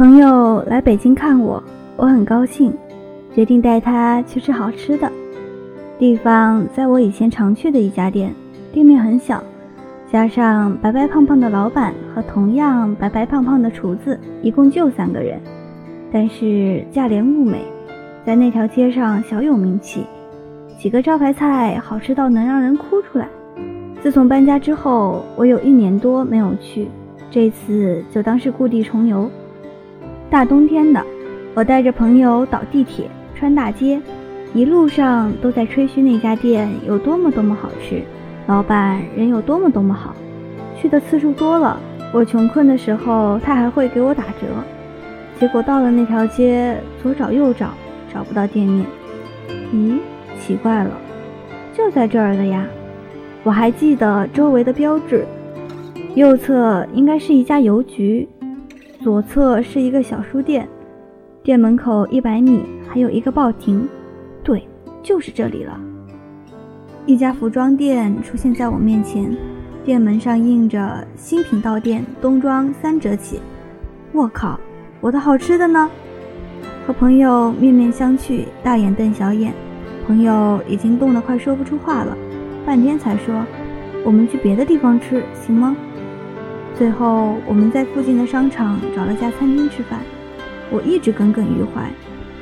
朋友来北京看我，我很高兴，决定带他去吃好吃的。地方在我以前常去的一家店，店面很小，加上白白胖胖的老板和同样白白胖胖的厨子，一共就三个人。但是价廉物美，在那条街上小有名气，几个招牌菜好吃到能让人哭出来。自从搬家之后，我有一年多没有去，这次就当是故地重游。大冬天的，我带着朋友倒地铁、穿大街，一路上都在吹嘘那家店有多么多么好吃，老板人有多么多么好。去的次数多了，我穷困的时候他还会给我打折。结果到了那条街，左找右找，找不到店面。咦，奇怪了，就在这儿的呀！我还记得周围的标志，右侧应该是一家邮局。左侧是一个小书店，店门口一百米还有一个报亭，对，就是这里了。一家服装店出现在我面前，店门上印着“新品到店，冬装三折起”。我靠，我的好吃的呢？和朋友面面相觑，大眼瞪小眼，朋友已经冻得快说不出话了，半天才说：“我们去别的地方吃，行吗？”最后，我们在附近的商场找了家餐厅吃饭。我一直耿耿于怀，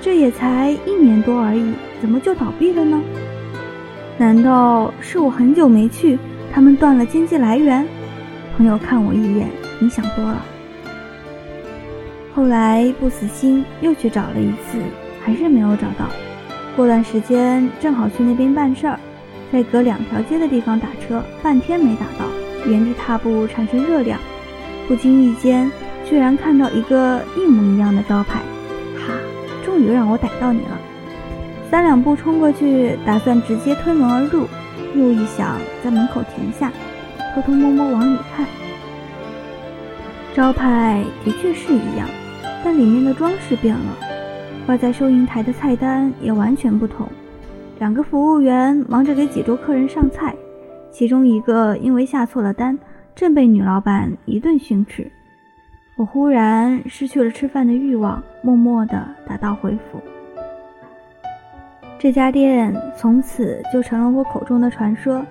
这也才一年多而已，怎么就倒闭了呢？难道是我很久没去，他们断了经济来源？朋友看我一眼，你想多了。后来不死心，又去找了一次，还是没有找到。过段时间正好去那边办事儿，在隔两条街的地方打车，半天没打到。原地踏步产生热量，不经意间居然看到一个一模一样的招牌，哈，终于让我逮到你了！三两步冲过去，打算直接推门而入，又一想在门口停下，偷偷摸摸往里看。招牌的确是一样，但里面的装饰变了，挂在收银台的菜单也完全不同，两个服务员忙着给几桌客人上菜。其中一个因为下错了单，正被女老板一顿训斥。我忽然失去了吃饭的欲望，默默地打道回府。这家店从此就成了我口中的传说，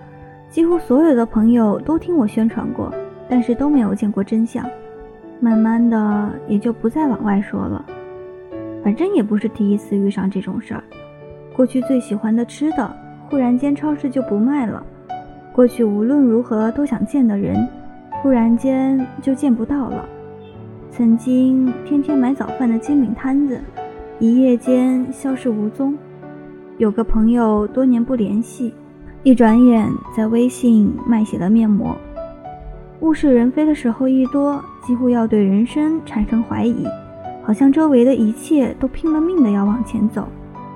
几乎所有的朋友都听我宣传过，但是都没有见过真相。慢慢的，也就不再往外说了。反正也不是第一次遇上这种事儿。过去最喜欢的吃的，忽然间超市就不卖了。过去无论如何都想见的人，忽然间就见不到了。曾经天天买早饭的煎饼摊子，一夜间消失无踪。有个朋友多年不联系，一转眼在微信卖起了面膜。物是人非的时候一多，几乎要对人生产生怀疑，好像周围的一切都拼了命的要往前走，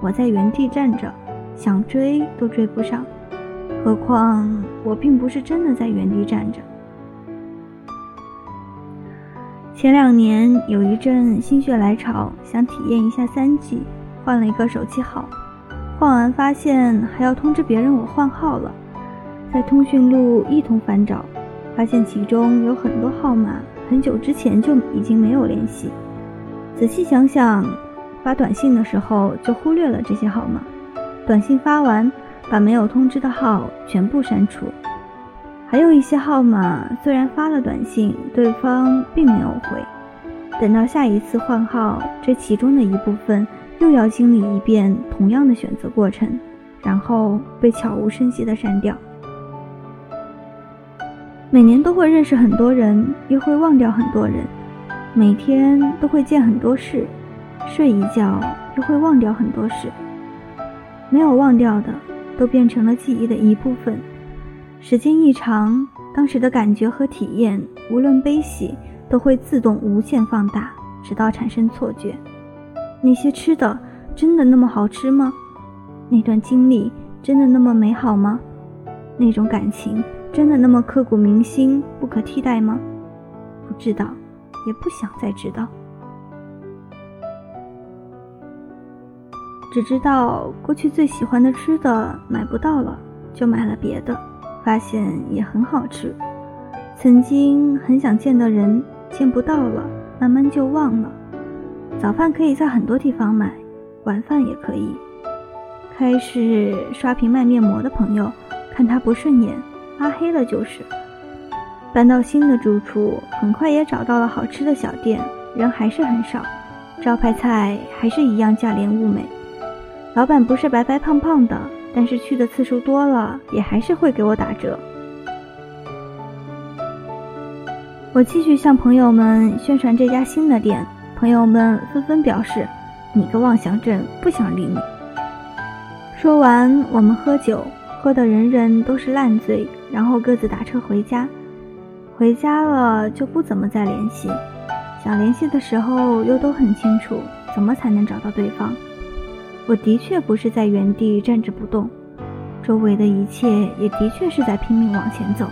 我在原地站着，想追都追不上。何况我并不是真的在原地站着。前两年有一阵心血来潮，想体验一下三 G，换了一个手机号。换完发现还要通知别人我换号了，在通讯录一通翻找，发现其中有很多号码很久之前就已经没有联系。仔细想想，发短信的时候就忽略了这些号码，短信发完。把没有通知的号全部删除，还有一些号码虽然发了短信，对方并没有回。等到下一次换号，这其中的一部分又要经历一遍同样的选择过程，然后被悄无声息的删掉。每年都会认识很多人，又会忘掉很多人；每天都会见很多事，睡一觉又会忘掉很多事。没有忘掉的。都变成了记忆的一部分。时间一长，当时的感觉和体验，无论悲喜，都会自动无限放大，直到产生错觉。那些吃的真的那么好吃吗？那段经历真的那么美好吗？那种感情真的那么刻骨铭心、不可替代吗？不知道，也不想再知道。只知道过去最喜欢的吃的买不到了，就买了别的，发现也很好吃。曾经很想见的人见不到了，慢慢就忘了。早饭可以在很多地方买，晚饭也可以。开始刷屏卖面膜的朋友，看他不顺眼，拉黑了就是。搬到新的住处，很快也找到了好吃的小店，人还是很少，招牌菜还是一样价廉物美。老板不是白白胖胖的，但是去的次数多了，也还是会给我打折。我继续向朋友们宣传这家新的店，朋友们纷纷表示：“你个妄想症，不想理你。”说完，我们喝酒，喝的人人都是烂醉，然后各自打车回家。回家了就不怎么再联系，想联系的时候又都很清楚怎么才能找到对方。我的确不是在原地站着不动，周围的一切也的确是在拼命往前走，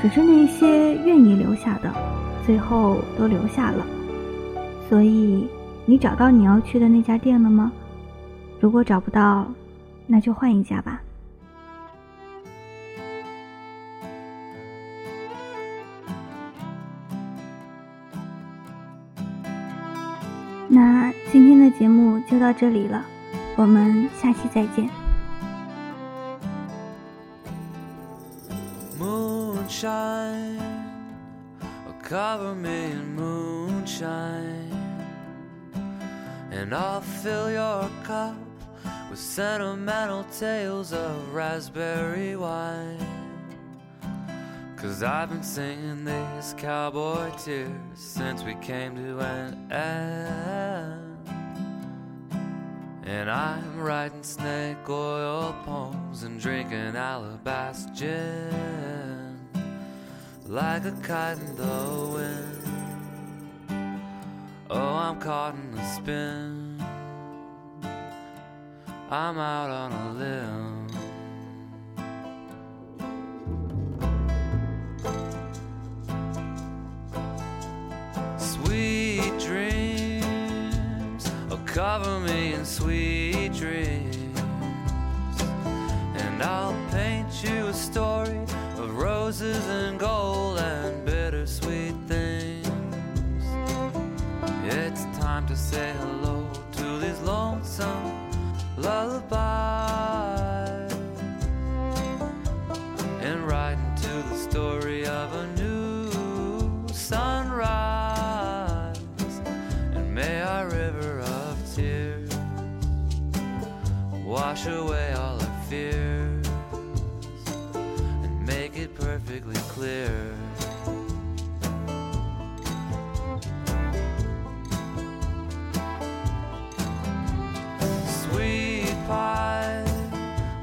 只是那些愿意留下的，最后都留下了。所以，你找到你要去的那家店了吗？如果找不到，那就换一家吧。那今天的节目就到这里了，我们下期再见。Cause I've been singing these cowboy tears since we came to an end. And I'm writing snake oil poems and drinking alabaster gin like a kite in the wind. Oh, I'm caught in a spin. I'm out on a limb. Cover me in sweet dreams, and I'll paint you a story of roses and gold and bittersweet things. It's time to say hello to these lonesome wash away all our fears and make it perfectly clear. Sweet pie,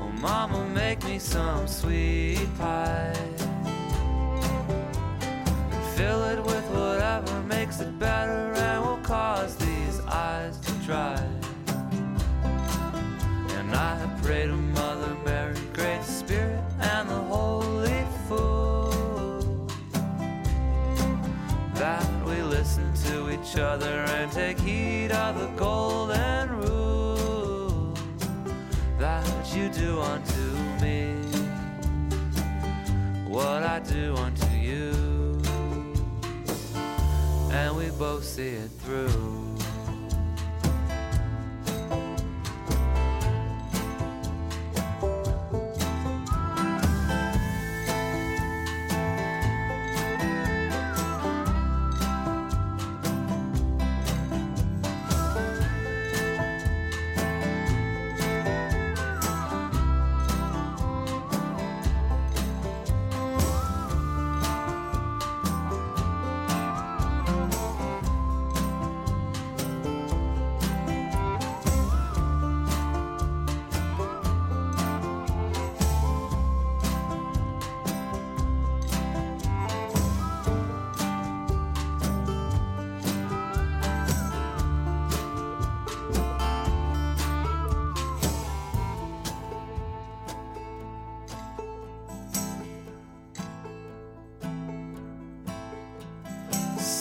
oh mama, make me some sweet pie. And fill it with whatever makes it better each other and take heed of the golden rule that you do unto me what I do unto you, and we both see it through.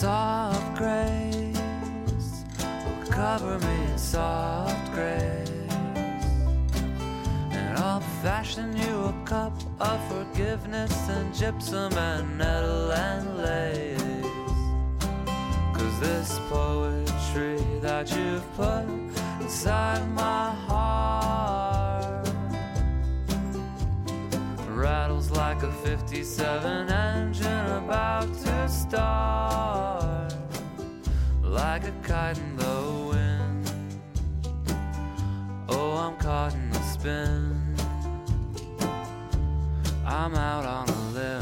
Soft grace cover me in soft grace. And I'll fashion you a cup of forgiveness and gypsum and nettle and lace. Cause this poetry that you've put inside my heart? Rattles like a 57 engine start, like a kite in the wind. Oh, I'm caught in the spin. I'm out on a limb.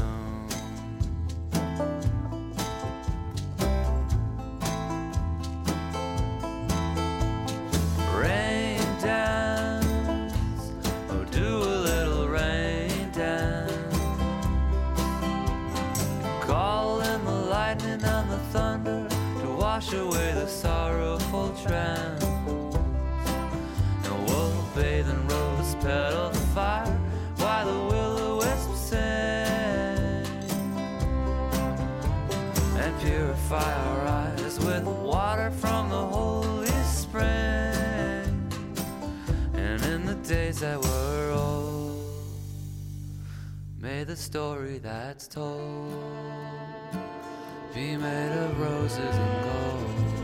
Wash away the sorrowful trance. And we'll bathe in rose petal fire while the willow wisps sing and purify our eyes with water from the holy spring. And in the days that were old, may the story that's told be made of roses and gold.